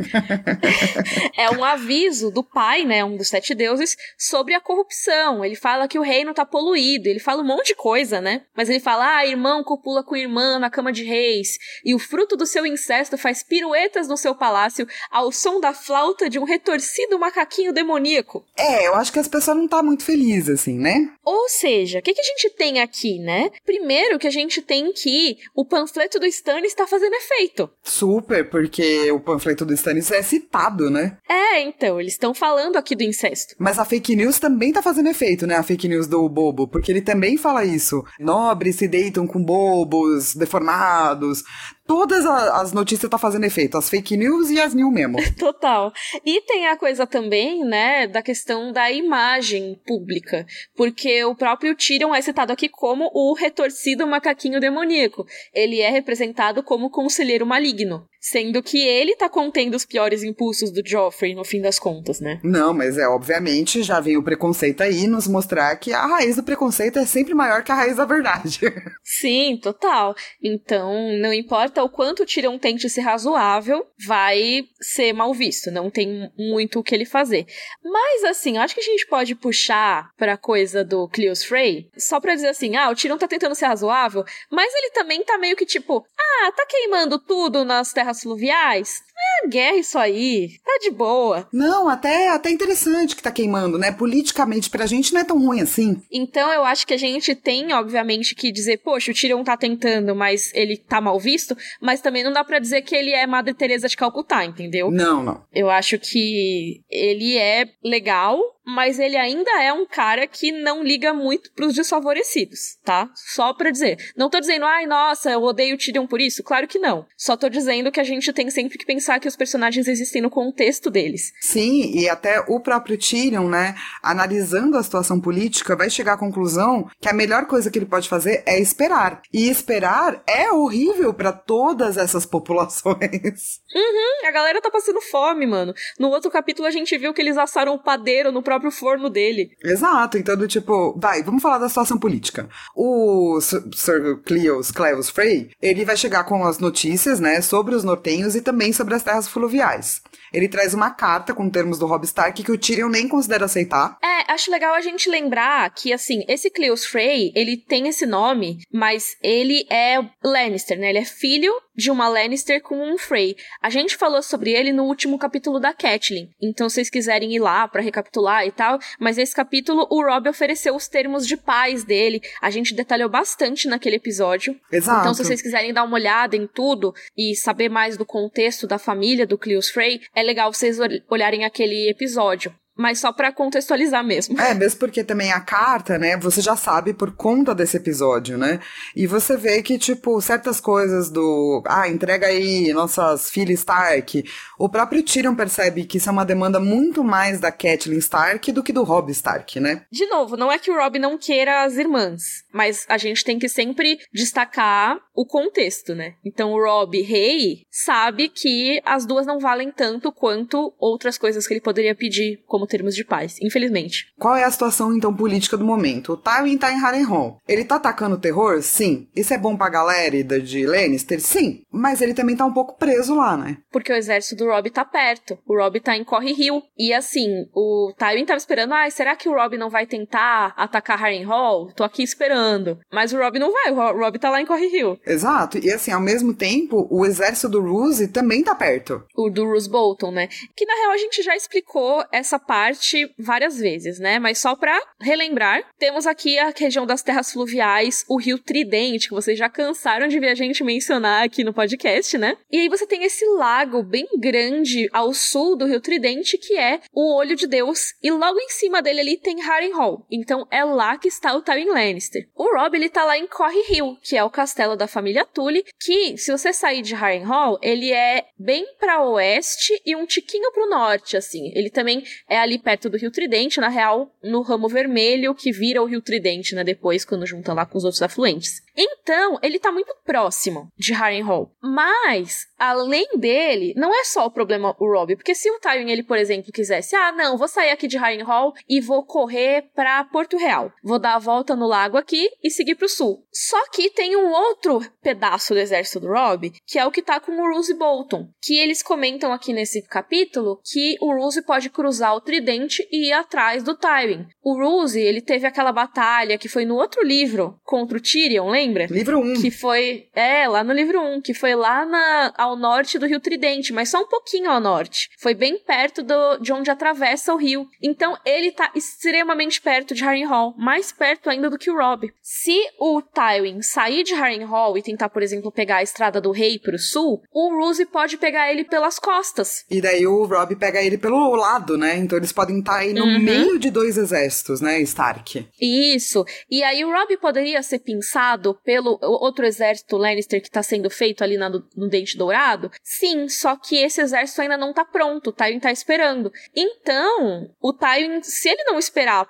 é um aviso do pai, né, um dos sete deuses, sobre a corrupção. Ele fala que o reino tá poluído. Ele fala um monte de coisa, né? Mas ele fala, ah, irmão copula com irmã na cama de reis. E o fruto do seu incesto faz piruetas no seu palácio ao som da flauta de um retorcido macaquinho demoníaco. É, eu acho que as pessoas não tá muito felizes, assim, né? Ou seja, o que, que a gente tem aqui, né? Primeiro que a gente tem que o panfleto do Stannis está fazendo efeito. Super, porque o panfleto do Stannis é citado, né? É, então, eles estão falando aqui do incesto. Mas a fake news também tá fazendo efeito, né? A fake news do bobo, porque ele também fala isso. Nobres se deitam com bobos, deformados. Todas as notícias tá fazendo efeito, as fake news e as new mesmo. Total. E tem a coisa também, né, da questão da imagem pública. Porque o próprio Tyrion é citado aqui como o retorcido macaquinho demoníaco. Ele é representado como conselheiro maligno. Sendo que ele tá contendo os piores impulsos do Joffrey, no fim das contas, né? Não, mas é, obviamente, já vem o preconceito aí nos mostrar que a raiz do preconceito é sempre maior que a raiz da verdade. Sim, total. Então, não importa o quanto o Tyrion tente ser razoável, vai ser mal visto. Não tem muito o que ele fazer. Mas, assim, acho que a gente pode puxar pra coisa do Cleos Frey, só pra dizer assim, ah, o Tyrion tá tentando ser razoável, mas ele também tá meio que tipo, ah, tá queimando tudo nas terras fluviais? É guerra isso aí, tá de boa. Não, até, até interessante que tá queimando, né? Politicamente pra gente não é tão ruim assim. Então eu acho que a gente tem, obviamente, que dizer, poxa, o Tyrion tá tentando, mas ele tá mal visto, mas também não dá pra dizer que ele é Madre Teresa de Calcutá, entendeu? Não, não. Eu acho que ele é legal, mas ele ainda é um cara que não liga muito pros desfavorecidos, tá? Só pra dizer. Não tô dizendo, ai, nossa, eu odeio o Tyrion por isso. Claro que não. Só tô dizendo que a gente tem sempre que pensar que os personagens existem no contexto deles. Sim, e até o próprio Tyrion, né, analisando a situação política, vai chegar à conclusão que a melhor coisa que ele pode fazer é esperar. E esperar é horrível pra todas essas populações. A galera tá passando fome, mano. No outro capítulo a gente viu que eles assaram o padeiro no próprio forno dele. Exato, então do tipo, vai, vamos falar da situação política. O Sir Cleos, Cleos Frey, ele vai chegar com as notícias, né, sobre os nortenhos e também sobre as terras fluviais. ele traz uma carta com termos do Robb Stark que o Tyrion nem considera aceitar. É, acho legal a gente lembrar que, assim, esse Cleos Frey, ele tem esse nome, mas ele é Lannister, né? Ele é filho de uma Lannister com um Frey. A gente falou sobre ele no último capítulo da Catelyn. Então, se vocês quiserem ir lá para recapitular e tal, mas esse capítulo o Rob ofereceu os termos de paz dele. A gente detalhou bastante naquele episódio. Exato. Então, se vocês quiserem dar uma olhada em tudo e saber mais do contexto da família do Cleos Frey, é legal vocês olharem aquele episódio mas só para contextualizar mesmo. É, mesmo porque também a carta, né, você já sabe por conta desse episódio, né? E você vê que, tipo, certas coisas do. Ah, entrega aí nossas filhas Stark. O próprio Tyrion percebe que isso é uma demanda muito mais da Catelyn Stark do que do Robb Stark, né? De novo, não é que o Robb não queira as irmãs, mas a gente tem que sempre destacar o contexto, né? Então o Robb, rei, sabe que as duas não valem tanto quanto outras coisas que ele poderia pedir, como termos de paz, infelizmente. Qual é a situação, então, política do momento? O Tywin tá em Harrenhal. Ele tá atacando o terror? Sim. Isso é bom pra galera de Lannister? Sim. Mas ele também tá um pouco preso lá, né? Porque o exército do Robb tá perto. O Robb tá em Corre Hill. E assim, o Tywin tava esperando, ah, será que o Robb não vai tentar atacar Harrenhal? Tô aqui esperando. Mas o Robb não vai, o Robb tá lá em Corre Hill. Exato. E assim, ao mesmo tempo, o exército do Roose também tá perto. O do Roose Bolton, né? Que na real a gente já explicou essa parte parte várias vezes, né? Mas só para relembrar, temos aqui a região das terras fluviais, o rio Tridente, que vocês já cansaram de ver a gente mencionar aqui no podcast, né? E aí você tem esse lago bem grande ao sul do rio Tridente, que é o Olho de Deus, e logo em cima dele ali tem Harrenhal. Então é lá que está o Tywin Lannister. O Rob, ele tá lá em Corre Hill, que é o castelo da família Tully, que se você sair de Harrenhal, ele é bem para oeste e um tiquinho pro norte, assim. Ele também é ali perto do Rio Tridente, na real, no ramo vermelho que vira o Rio Tridente, né? Depois, quando junta lá com os outros afluentes. Então, ele tá muito próximo de Harrenhal. Mas, além dele, não é só o problema o Robbie, porque se o Tywin, ele, por exemplo, quisesse, ah, não, vou sair aqui de Harrenhal e vou correr para Porto Real. Vou dar a volta no lago aqui e seguir pro sul. Só que tem um outro pedaço do exército do Robbie, que é o que tá com o Roose Bolton, que eles comentam aqui nesse capítulo que o Roose pode cruzar o tridente e ir atrás do Tywin. O Roose, ele teve aquela batalha que foi no outro livro contra o Tyrion, lembra? Livro 1. Que foi, é, lá no livro 1, que foi lá na, ao norte do Rio Tridente, mas só um pouquinho ao norte. Foi bem perto do, de onde atravessa o rio. Então ele tá extremamente perto de Harrenhal, mais perto ainda do que o Robb. Se o Tywin sair de Harrenhal e tentar, por exemplo, pegar a estrada do rei pro sul, o Roose pode pegar ele pelas costas. E daí o Robb pega ele pelo lado, né? Então eles podem estar aí no uhum. meio de dois exércitos, né, Stark? Isso. E aí o Robb poderia ser pinçado pelo outro exército Lannister que tá sendo feito ali na, no Dente Dourado? Sim, só que esse exército ainda não tá pronto, o Tywin tá esperando. Então, o Tywin, se ele não esperar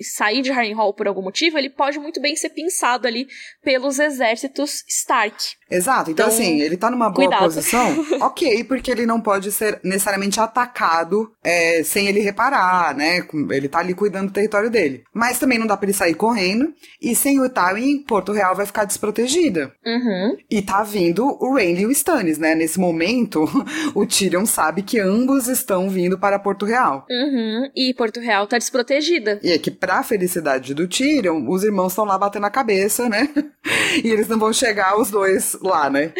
sair de Harrenhal por algum motivo, ele pode muito bem ser pinçado ali pelos exércitos Stark. Exato, então, então assim, ele tá numa boa cuidado. posição, ok, porque ele não pode ser necessariamente atacado é, sem ele reparar, né? Ele tá ali cuidando do território dele. Mas também não dá pra ele sair correndo, e sem o Tywin, Porto Real vai ficar desprotegida. Uhum. E tá vindo o Randy e o Stannis, né? Nesse momento, o Tyrion sabe que ambos estão vindo para Porto Real. Uhum. E Porto Real tá desprotegida. E é que, pra felicidade do Tyrion, os irmãos estão lá batendo a cabeça, né? e eles não vão chegar os dois lá, né?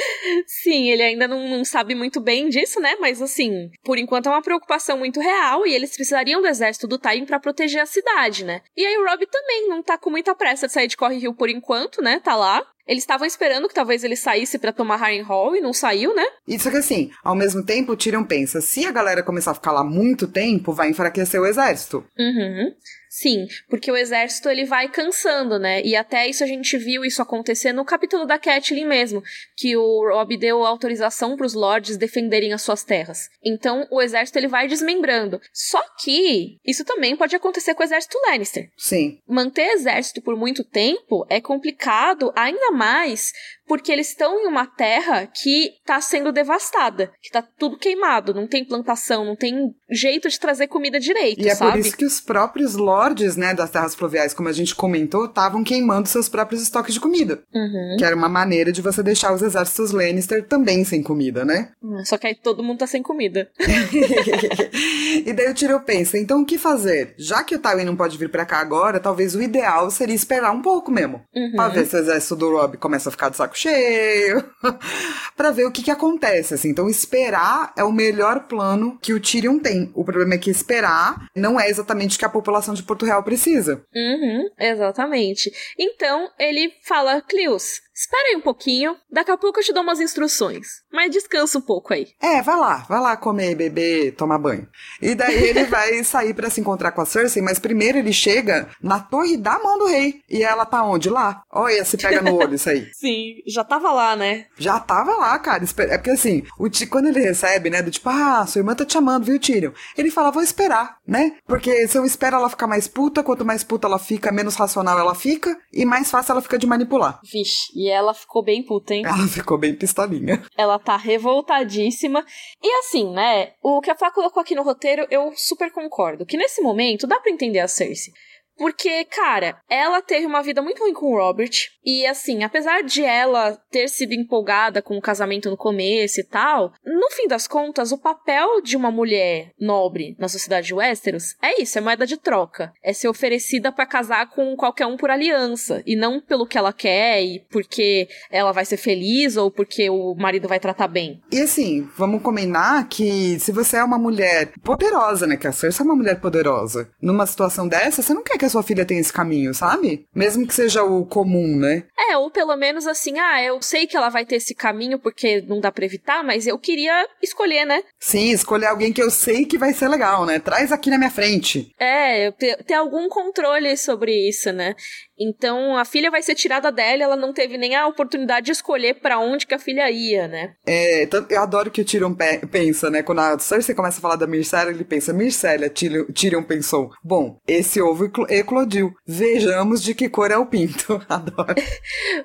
Sim, ele ainda não, não, sabe muito bem disso, né? Mas assim, por enquanto é uma preocupação muito real e eles precisariam do exército do Tywin para proteger a cidade, né? E aí o Rob também não tá com muita pressa de sair de Corre Hill por enquanto, né? Tá lá. Eles estavam esperando que talvez ele saísse para tomar Harrenhal e não saiu, né? Isso que assim, ao mesmo tempo, o Tyrion pensa, se a galera começar a ficar lá muito tempo, vai enfraquecer o exército. Uhum. Sim, porque o exército ele vai cansando, né? E até isso a gente viu isso acontecer no capítulo da Catelyn mesmo, que o Robb deu autorização para os lords defenderem as suas terras. Então o exército ele vai desmembrando. Só que isso também pode acontecer com o exército Lannister. Sim. Manter exército por muito tempo é complicado, ainda mais porque eles estão em uma terra que tá sendo devastada, que tá tudo queimado, não tem plantação, não tem jeito de trazer comida direito, e é sabe? por isso que os próprios lords, né, das terras fluviais, como a gente comentou, estavam queimando seus próprios estoques de comida. Uhum. Que era uma maneira de você deixar os exércitos Lannister também sem comida, né? Só que aí todo mundo tá sem comida. e daí o Tyrion pensa, então o que fazer? Já que o Tywin não pode vir para cá agora, talvez o ideal seria esperar um pouco mesmo. Uhum. Pra ver se o exército do Rob começa a ficar de saco cheio. pra ver o que que acontece, assim. Então esperar é o melhor plano que o Tyrion tem. O problema é que esperar não é exatamente o que a população de Porto Real precisa. Uhum, exatamente. Então ele fala, Clius, espera aí um pouquinho, daqui a pouco eu te dou umas instruções. Mas descansa um pouco aí. É, vai lá, vai lá comer, beber, tomar banho. E daí ele vai sair para se encontrar com a Cersei, mas primeiro ele chega na torre da mão do rei. E ela tá onde? Lá. Olha, se pega no olho isso aí. Sim, já tava lá, né? Já tava lá, cara. É porque assim, o T... quando ele recebe, né, do tipo, ah, sua irmã tá te chamando, viu, Tyrion? Ele fala, vou esperar, né? Porque se eu espero ela ficar mais puta, quanto mais puta ela fica, menos racional ela fica, e mais fácil ela fica de manipular. Vixe, e ela ficou bem puta, hein? Ela ficou bem pistolinha. Ela tá revoltadíssima. E assim, né? O que a Flá colocou aqui no roteiro, eu super concordo. Que nesse momento dá para entender a Cersei. Porque, cara, ela teve uma vida muito ruim com o Robert. E, assim, apesar de ela ter sido empolgada com o casamento no começo e tal, no fim das contas, o papel de uma mulher nobre na sociedade de Westeros é isso: é moeda de troca. É ser oferecida para casar com qualquer um por aliança. E não pelo que ela quer e porque ela vai ser feliz ou porque o marido vai tratar bem. E, assim, vamos combinar que se você é uma mulher poderosa, né? Que a Cersei é uma mulher poderosa. Numa situação dessa, você não quer que a sua filha tenha esse caminho, sabe? Mesmo que seja o comum, né? É, ou pelo menos assim, ah, eu sei que ela vai ter esse caminho porque não dá pra evitar, mas eu queria escolher, né? Sim, escolher alguém que eu sei que vai ser legal, né? Traz aqui na minha frente. É, ter algum controle sobre isso, né? Então a filha vai ser tirada dela, ela não teve nem a oportunidade de escolher para onde que a filha ia, né? É, eu adoro que o Tyrion pe pensa, né? Quando a Cersei começa a falar da Myrcella, ele pensa, Myrcella, Tyrion pensou, bom, esse ovo eclodiu, vejamos de que cor é o pinto. adoro.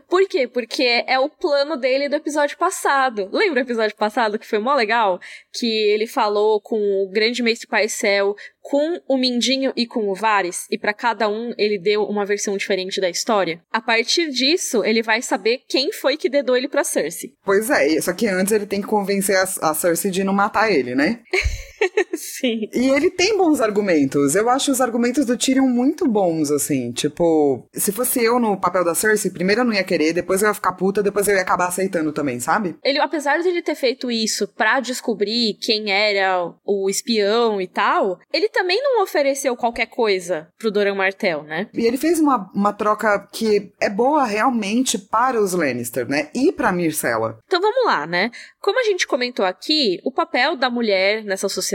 Por quê? Porque é o plano dele do episódio passado. Lembra o episódio passado que foi mó legal? Que ele falou com o grande mestre Paisel com o Mindinho e com o Varys, e para cada um ele deu uma versão diferente da história. A partir disso, ele vai saber quem foi que dedou ele pra Cersei. Pois é, só que antes ele tem que convencer a, a Cersei de não matar ele, né? Sim. E ele tem bons argumentos. Eu acho os argumentos do Tyrion muito bons, assim. Tipo, se fosse eu no papel da Cersei, primeiro eu não ia querer, depois eu ia ficar puta, depois eu ia acabar aceitando também, sabe? Ele, apesar de ele ter feito isso pra descobrir quem era o espião e tal, ele também não ofereceu qualquer coisa pro Doran Martel, né? E ele fez uma, uma troca que é boa realmente para os Lannister, né? E pra Myrcella. Então vamos lá, né? Como a gente comentou aqui, o papel da mulher nessa sociedade,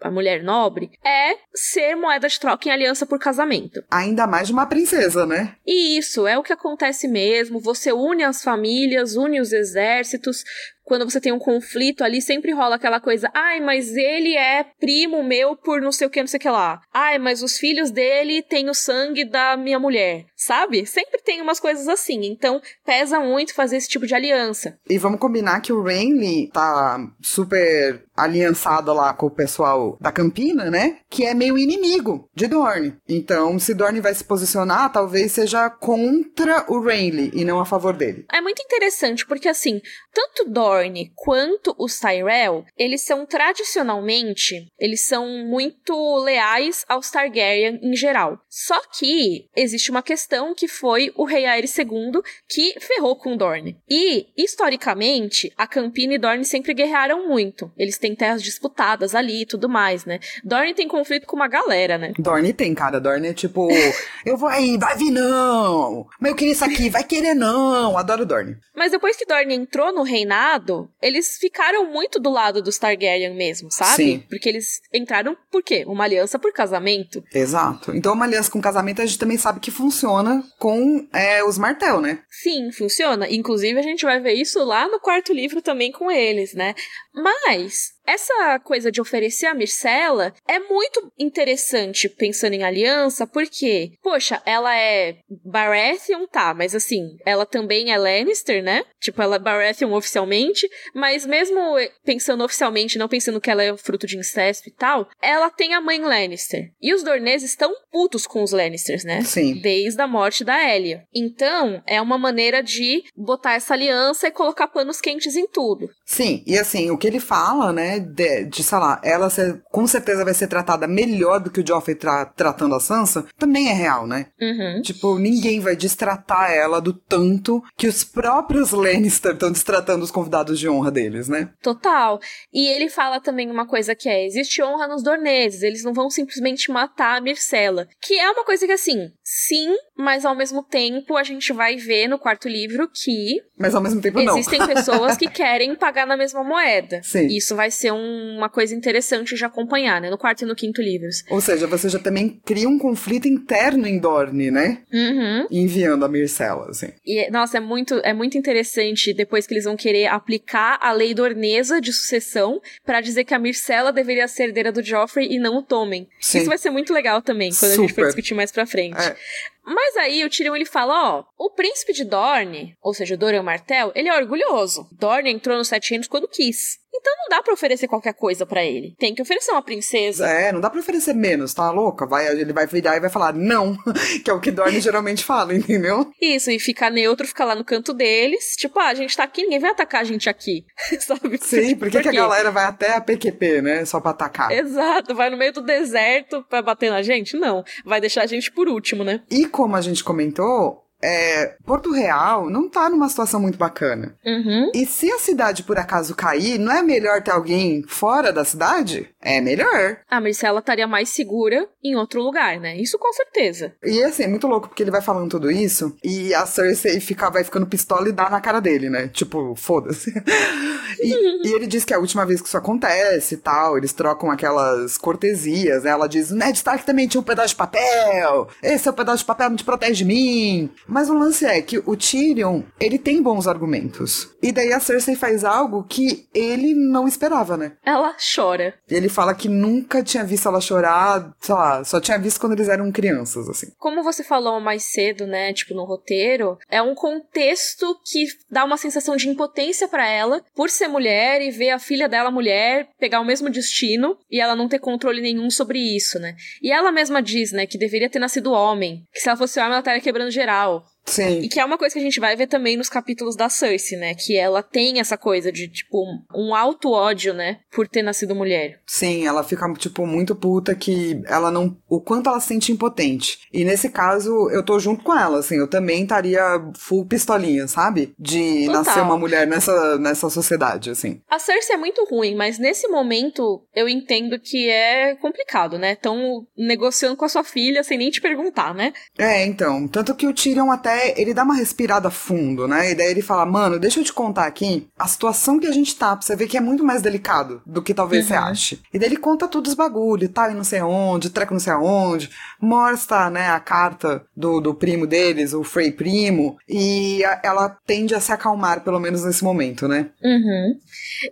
a mulher nobre, é ser moeda de troca em aliança por casamento. Ainda mais de uma princesa, né? E isso é o que acontece mesmo. Você une as famílias, une os exércitos, quando você tem um conflito ali, sempre rola aquela coisa, ai, mas ele é primo meu por não sei o que, não sei o que lá. Ai, mas os filhos dele têm o sangue da minha mulher, sabe? Sempre tem umas coisas assim, então pesa muito fazer esse tipo de aliança. E vamos combinar que o Renly tá super aliançado lá com o pessoal da Campina, né? Que é meio inimigo de Dorne. Então, se Dorne vai se posicionar, talvez seja contra o Renly e não a favor dele. É muito interessante, porque assim, tanto Dorne quanto os Tyrell, eles são tradicionalmente, eles são muito leais aos Targaryen em geral. Só que existe uma questão que foi o rei Aerys II que ferrou com Dorne. E, historicamente, a Campina e Dorne sempre guerrearam muito. Eles têm terras disputadas ali e tudo mais, né? Dorne tem conflito com uma galera, né? Dorne tem, cara. Dorne é tipo, eu vou aí, vai vir não. Mas eu queria isso aqui, vai querer não. Adoro Dorne. Mas depois que Dorne entrou no reinado, eles ficaram muito do lado dos Targaryen mesmo, sabe? Sim. Porque eles entraram por quê? Uma aliança por casamento. Exato. Então uma aliança com casamento a gente também sabe que funciona com é, os Martel, né? Sim, funciona. Inclusive a gente vai ver isso lá no quarto livro também com eles, né? Mas essa coisa de oferecer a Myrcella é muito interessante pensando em aliança, porque, poxa, ela é Baratheon, tá, mas assim, ela também é Lannister, né? Tipo, ela é Baratheon oficialmente, mas mesmo pensando oficialmente, não pensando que ela é fruto de incesto e tal, ela tem a mãe Lannister. E os Dornês estão putos com os Lannisters, né? Sim. Desde a morte da Elia. Então, é uma maneira de botar essa aliança e colocar panos quentes em tudo. Sim, e assim, o que ele fala, né, de, de sei lá, ela ser, com certeza vai ser tratada melhor do que o Joffrey tra tratando a Sansa, também é real, né? Uhum. Tipo, ninguém vai destratar ela do tanto que os próprios Lannister estão destratando os convidados de honra deles, né? Total. E ele fala também uma coisa que é: existe honra nos Dorneses, eles não vão simplesmente matar a Myrcella. Que é uma coisa que, assim, sim, mas ao mesmo tempo a gente vai ver no quarto livro que. Mas ao mesmo tempo não. Existem pessoas que querem pagar na mesma moeda. Sim. Isso vai ser um, uma coisa interessante de acompanhar, né? No quarto e no quinto livros. Ou seja, você já também cria um conflito interno em Dorne, né? Uhum. Enviando a Myrcella, assim. E, nossa, é muito, é muito interessante depois que eles vão querer aplicar a lei dornesa de sucessão para dizer que a Myrcella deveria ser herdeira do Joffrey e não o Tommen. Sim. Isso vai ser muito legal também, quando a gente for Super. discutir mais pra frente. É. Mas aí o Tyrion ele fala, ó, o príncipe de Dorne, ou seja, Dorian Martell, ele é orgulhoso. Dorne entrou nos Sete Reinos quando quis. Então não dá pra oferecer qualquer coisa pra ele. Tem que oferecer uma princesa. É, não dá pra oferecer menos, tá louca? Vai, ele vai virar e vai falar não, que é o que Dorne geralmente fala, entendeu? Isso, e ficar neutro, ficar lá no canto deles. Tipo, ah, a gente tá aqui, ninguém vai atacar a gente aqui. Sabe? Sim, por que, Por que a galera vai até a PQP, né? Só pra atacar. Exato, vai no meio do deserto pra bater na gente? Não. Vai deixar a gente por último, né? E como a gente comentou, é, Porto Real não tá numa situação muito bacana. Uhum. E se a cidade por acaso cair, não é melhor ter alguém fora da cidade? É melhor. A Marcela estaria mais segura em outro lugar, né? Isso com certeza. E assim, é muito louco porque ele vai falando tudo isso e a Cersei fica, vai ficando pistola e dá na cara dele, né? Tipo, foda-se. e, e ele diz que é a última vez que isso acontece e tal. Eles trocam aquelas cortesias, né? Ela diz: Ned Stark também tinha um pedaço de papel. Esse é o pedaço de papel, não te protege de mim. Mas o lance é que o Tyrion, ele tem bons argumentos. E daí a Cersei faz algo que ele não esperava, né? Ela chora. E ele fala que nunca tinha visto ela chorar, sei lá, só tinha visto quando eles eram crianças, assim. Como você falou mais cedo, né, tipo no roteiro, é um contexto que dá uma sensação de impotência pra ela por ser mulher e ver a filha dela mulher pegar o mesmo destino e ela não ter controle nenhum sobre isso, né? E ela mesma diz, né, que deveria ter nascido homem, que se ela fosse homem ela estaria quebrando geral. Sim. E que é uma coisa que a gente vai ver também nos capítulos da Cersei, né? Que ela tem essa coisa de, tipo, um alto ódio, né? Por ter nascido mulher. Sim, ela fica, tipo, muito puta que ela não. O quanto ela se sente impotente. E nesse caso, eu tô junto com ela, assim, eu também estaria full pistolinha, sabe? De Total. nascer uma mulher nessa, nessa sociedade, assim. A Cersei é muito ruim, mas nesse momento eu entendo que é complicado, né? Tão negociando com a sua filha sem nem te perguntar, né? É, então. Tanto que o Tyrion até. Ele dá uma respirada fundo, né? E daí ele fala: Mano, deixa eu te contar aqui a situação que a gente tá, pra você ver que é muito mais delicado do que talvez você Uhum. ache. E daí ele conta todos os bagulho, tá? E não sei aonde, treco não sei aonde. Mostra, né, a carta do, do primo deles, o Frey Primo. E a- ela tende a se acalmar, pelo menos nesse momento, né? Uhum.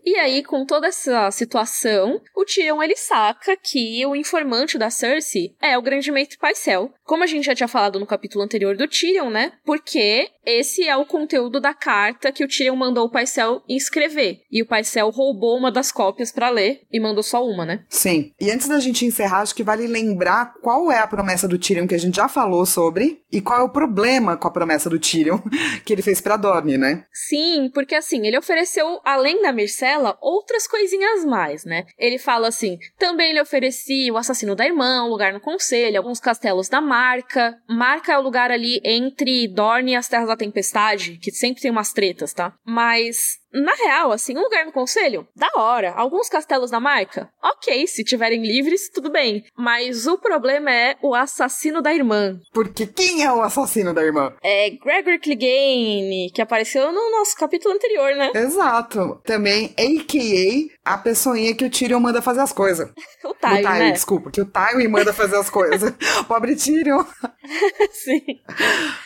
E aí, com toda essa situação, o Tyrion ele saca que o informante da Cersei é o grande mestre Paisel. Como a gente já tinha falado no capítulo anterior do Tyrion, né? Porque esse é o conteúdo da carta que o Tyrion mandou o Paisel escrever. E o Paisel roubou uma das cópias pra ler e mandou só uma, né? Sim. E antes da gente encerrar, acho que vale lembrar qual é a promessa do Tyrion que a gente já falou sobre e qual é o problema com a promessa do Tyrion que ele fez pra Dorne, né? Sim, porque assim, ele ofereceu, além da Myrcella, outras coisinhas mais, né? Ele fala assim: também lhe ofereci o assassino da irmã, um lugar no conselho, alguns castelos da Marca. Marca é o lugar ali entre Dorne e as Terras da Tempestade, que sempre tem umas tretas, tá? Mas. Na real, assim, um lugar no conselho, da hora. Alguns castelos da marca, ok, se tiverem livres, tudo bem. Mas o problema é o assassino da irmã. Porque quem é o assassino da irmã? É Gregor Clegane, que apareceu no nosso capítulo anterior, né? Exato. Também, a.k.a. a pessoinha que o Tyrion manda fazer as coisas. O o Tywin, Tywin, né? desculpa, que o Tywin manda fazer as coisas. Pobre Tyrion. Sim.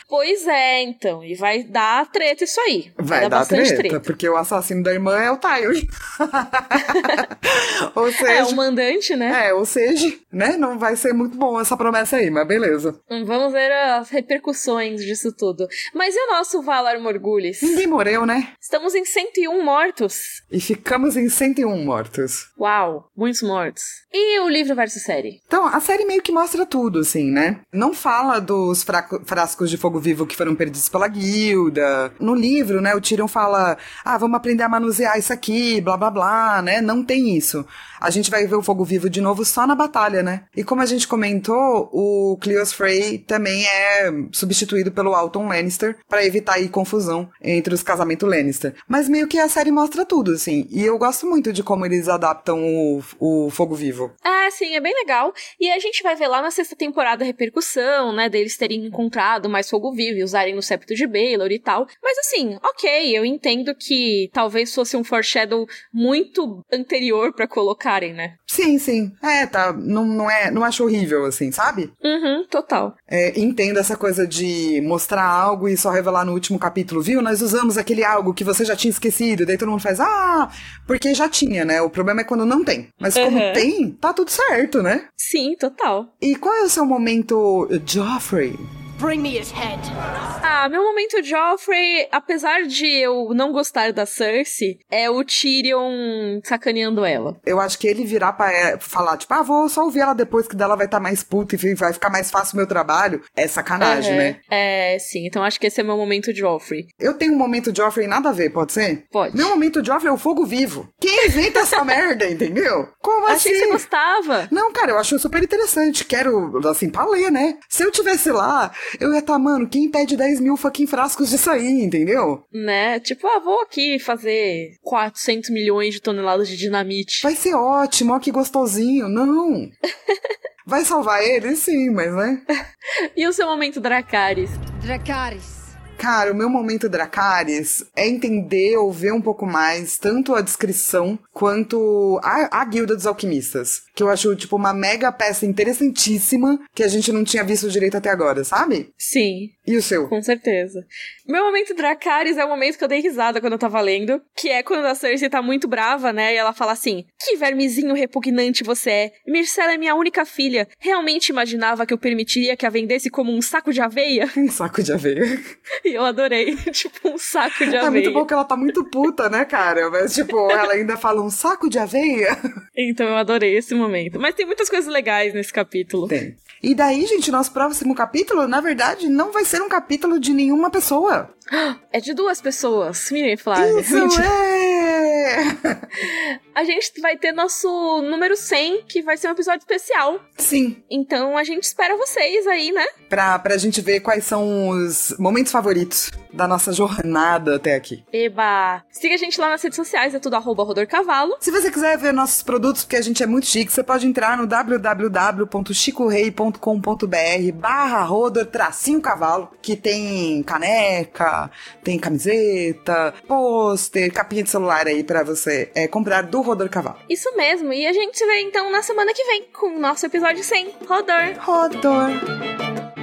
Pois é, então. E vai dar treta isso aí. Vai dar bastante treta, porque o assassino da irmã é o Tywin. ou seja, é, o mandante, né? É, ou seja, né? Não vai ser muito bom essa promessa aí, mas beleza. Vamos ver as repercussões disso tudo. Mas e o nosso Valar Morgulis? Ninguém morreu, né? Estamos em 101 mortos. E ficamos em 101 mortos. Uau, muitos mortos. E o livro versus série? Então, a série meio que mostra tudo, assim, né? Não fala dos frascos de fogo vivo que foram perdidos pela guilda. No livro, né, o Tyrion fala: ah, vamos aprender a manusear isso aqui, blá blá blá, né? Não tem isso. A gente vai ver o fogo vivo de novo só na batalha, né? E como a gente comentou, o Cleos Frey também é substituído pelo Alton Lannister para evitar aí confusão entre os casamentos Lannister. Mas meio que a série mostra tudo, assim. E eu gosto muito de como eles adaptam o, o fogo vivo. É, sim, é bem legal. E a gente vai ver lá na sexta temporada a repercussão, né? Deles terem encontrado mais fogo vivo e usarem o septo de Baelor e tal. Mas assim, ok, eu entendo que talvez fosse um foreshadow muito anterior para colocar colocarem, né? Sim, sim. É, tá. Não, não, é, não acho horrível, assim, sabe? Uhum, total. É, entendo essa coisa de mostrar algo e só revelar no último capítulo, viu? Nós usamos aquele algo que você já tinha esquecido, daí todo mundo faz, ah, porque já tinha, né? O problema é quando não tem. Mas como uhum. tem, tá tudo certo, né? Sim, total. E qual é o seu momento Joffrey? Bring me his head. Ah, meu momento Joffrey, apesar de eu não gostar da Cersei, é o Tyrion sacaneando ela. Eu acho que ele virar pra ela, falar, tipo, ah, vou só ouvir ela depois que dela vai estar tá mais puta e vai ficar mais fácil o meu trabalho, é sacanagem, uhum. né? É, sim. Então acho que esse é meu momento Joffrey. Eu tenho um momento Joffrey nada a ver, pode ser? Pode. Meu momento Joffrey é o fogo vivo. Quem inventa essa merda, entendeu? Como Achei assim? que você gostava. Não, cara, eu acho super interessante. Quero, assim, pra ler, né? Se eu tivesse lá, eu ia estar, tá, mano, quem pede 10 mil fucking frascos disso aí, entendeu? Né? Tipo, ah, vou aqui fazer 400 milhões de toneladas de dinamite. Vai ser ótimo, ó que gostosinho. Não! Vai salvar ele? Sim, mas né? e o seu momento Dracarys? Dracarys. Cara, o meu momento Dracarys é entender ou ver um pouco mais tanto a descrição quanto a, a Guilda dos Alquimistas. Que eu acho, tipo, uma mega peça interessantíssima que a gente não tinha visto direito até agora, sabe? Sim. E o seu? Com certeza. Meu momento Dracarys é o momento que eu dei risada quando eu tava lendo, que é quando a Cersei tá muito brava, né? E ela fala assim: Que vermezinho repugnante você é. Myrcella é minha única filha. Realmente imaginava que eu permitiria que a vendesse como um saco de aveia? Um saco de aveia. E eu adorei. tipo, um saco de aveia. É muito bom que ela tá muito puta, né, cara? Mas, tipo, ela ainda fala um saco de aveia. Então eu adorei esse momento. Mas tem muitas coisas legais nesse capítulo. Tem. E daí, gente, nosso próximo capítulo, na verdade, não vai ser um capítulo de nenhuma pessoa. É de duas pessoas. Miriam Flávia. Isso é! a gente vai ter nosso número 100, que vai ser um episódio especial. Sim. Então a gente espera vocês aí, né? Pra, pra gente ver quais são os momentos favoritos da nossa jornada até aqui. Eba! Siga a gente lá nas redes sociais, é tudo arroba Cavalo. Se você quiser ver nossos produtos, porque a gente é muito chique, você pode entrar no www.chicorei.com.br barra Rodor tracinho cavalo, que tem caneca, tem camiseta, pôster, capinha de celular aí para você é, comprar do Rodor Cavalo. Isso mesmo, e a gente se vê então na semana que vem com o nosso episódio 100. Rodor! Rodor!